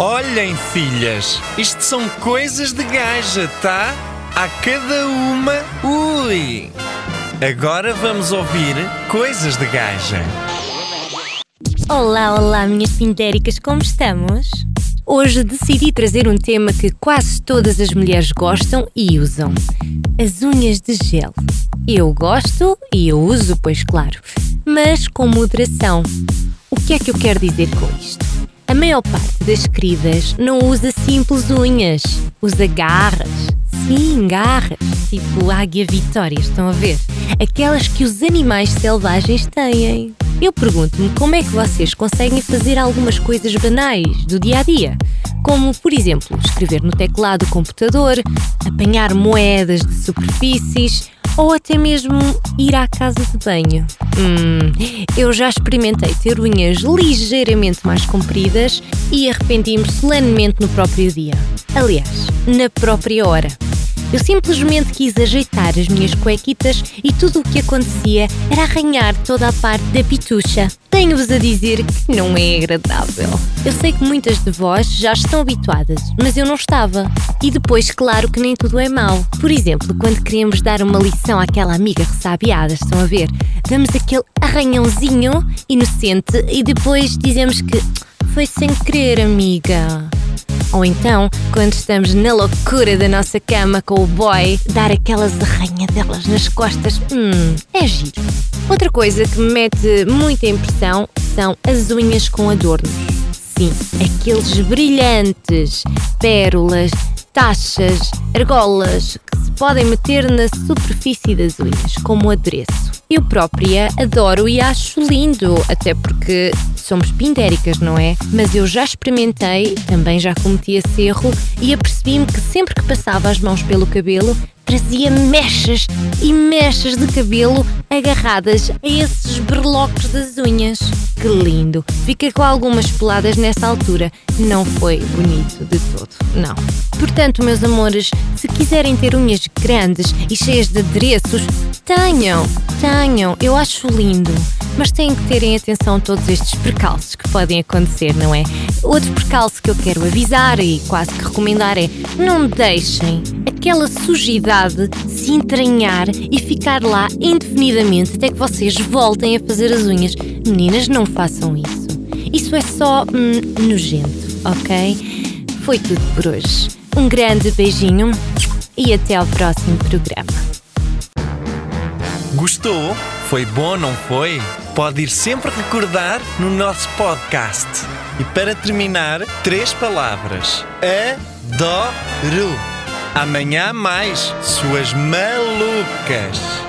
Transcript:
Olhem, filhas, isto são coisas de gaja, tá? A cada uma, ui! Agora vamos ouvir coisas de gaja. Olá, olá, minhas pintéricas, como estamos? Hoje decidi trazer um tema que quase todas as mulheres gostam e usam: as unhas de gel. Eu gosto e eu uso, pois claro, mas com moderação. O que é que eu quero dizer com isto? A maior parte das queridas não usa simples unhas, usa garras. Sim, garras, tipo águia vitória, estão a ver? Aquelas que os animais selvagens têm. Eu pergunto-me como é que vocês conseguem fazer algumas coisas banais do dia a dia, como, por exemplo, escrever no teclado do computador, apanhar moedas de superfícies ou até mesmo ir à casa de banho. Hum, eu já experimentei ter unhas ligeiramente mais compridas e arrependi-me solenemente no próprio dia. Aliás, na própria hora. Eu simplesmente quis ajeitar as minhas cuequitas e tudo o que acontecia era arranhar toda a parte da pitucha. Tenho-vos a dizer que não é agradável. Eu sei que muitas de vós já estão habituadas, mas eu não estava. E depois, claro que nem tudo é mau. Por exemplo, quando queremos dar uma lição àquela amiga ressabiada, estão a ver? Damos aquele arranhãozinho inocente e depois dizemos que foi sem querer, amiga. Ou então, quando estamos na loucura da nossa cama com o boy, dar aquelas arranhadelas nas costas, hum, é giro. Outra coisa que me mete muita impressão são as unhas com adornos. Sim, aqueles brilhantes, pérolas, taxas, argolas que se podem meter na superfície das unhas, como adereço. Eu própria adoro e acho lindo, até porque somos pintéricas, não é? Mas eu já experimentei, também já cometi esse erro e apercebi-me que sempre que passava as mãos pelo cabelo trazia mechas e mechas de cabelo agarradas a esses berlocos das unhas. Que lindo! Fica com algumas peladas nessa altura. Não foi bonito de todo, não. Portanto, meus amores, se quiserem ter unhas grandes e cheias de adereços, tenham, tenham, eu acho lindo. Mas têm que terem atenção a todos estes percalços que podem acontecer, não é? Outro percalço que eu quero avisar e quase que recomendar é não deixem aquela sujidade se entranhar e ficar lá indefinidamente até que vocês voltem a fazer as unhas. Meninas, não façam isso. Isso é só hum, nojento, ok? Foi tudo por hoje. Um grande beijinho e até ao próximo programa. Gostou? Foi bom, não foi? Pode ir sempre recordar no nosso podcast. E para terminar, três palavras: adoro. Amanhã mais, suas malucas.